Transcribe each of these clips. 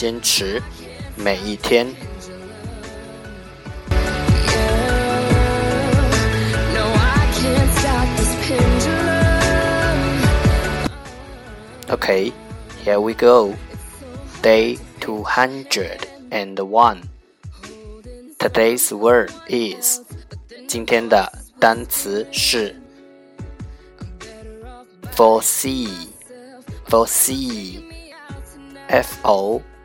坚持每一天。Okay, here we go. Day 201. Today's word is 今天的单词是 foresee foresee f o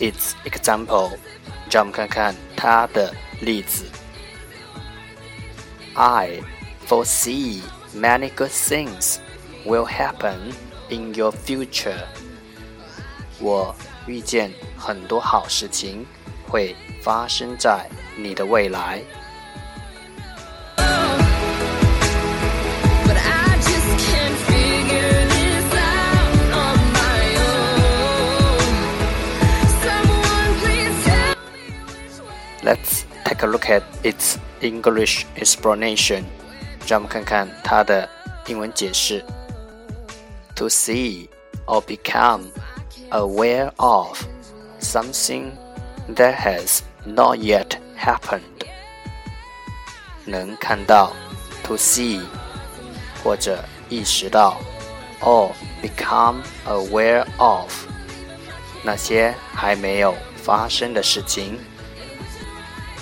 its example，让我们看看它的例子。I foresee many good things will happen in your future。我预见很多好事情会发生在你的未来。 Let's take a look at its English explanation. 让我们看看它的英文解释。To see or become aware of something that has not yet happened. 能看到，to see，或者意识到，or become aware of 那些还没有发生的事情。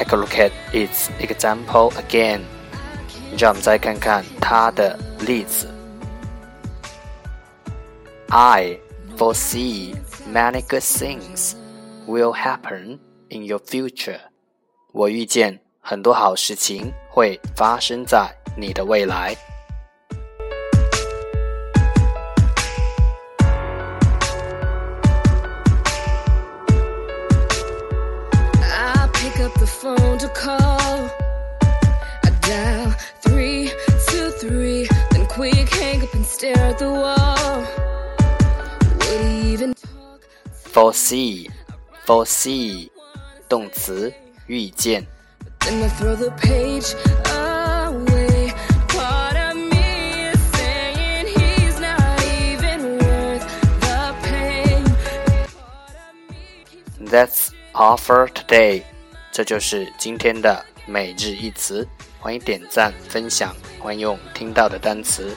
take a look at its example again. 让我们再看看它的例子。I foresee many good things will happen in your future. 我预见很多好事情会发生在你的未来。 stare at the wall. Would even talk? Foresee, foresee，动词，预见。Then I throw the page away. Part of me is saying he's not even worth the pain. Part of me keeps That's all for today. 这就是今天的每日一词，欢迎点赞分享，欢迎用听到的单词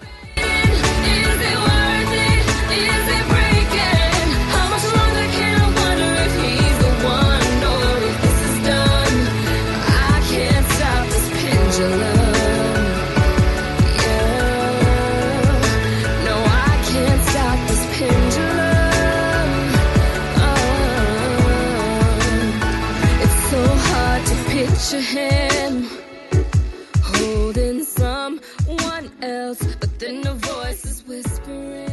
else, but then a voice is whispering.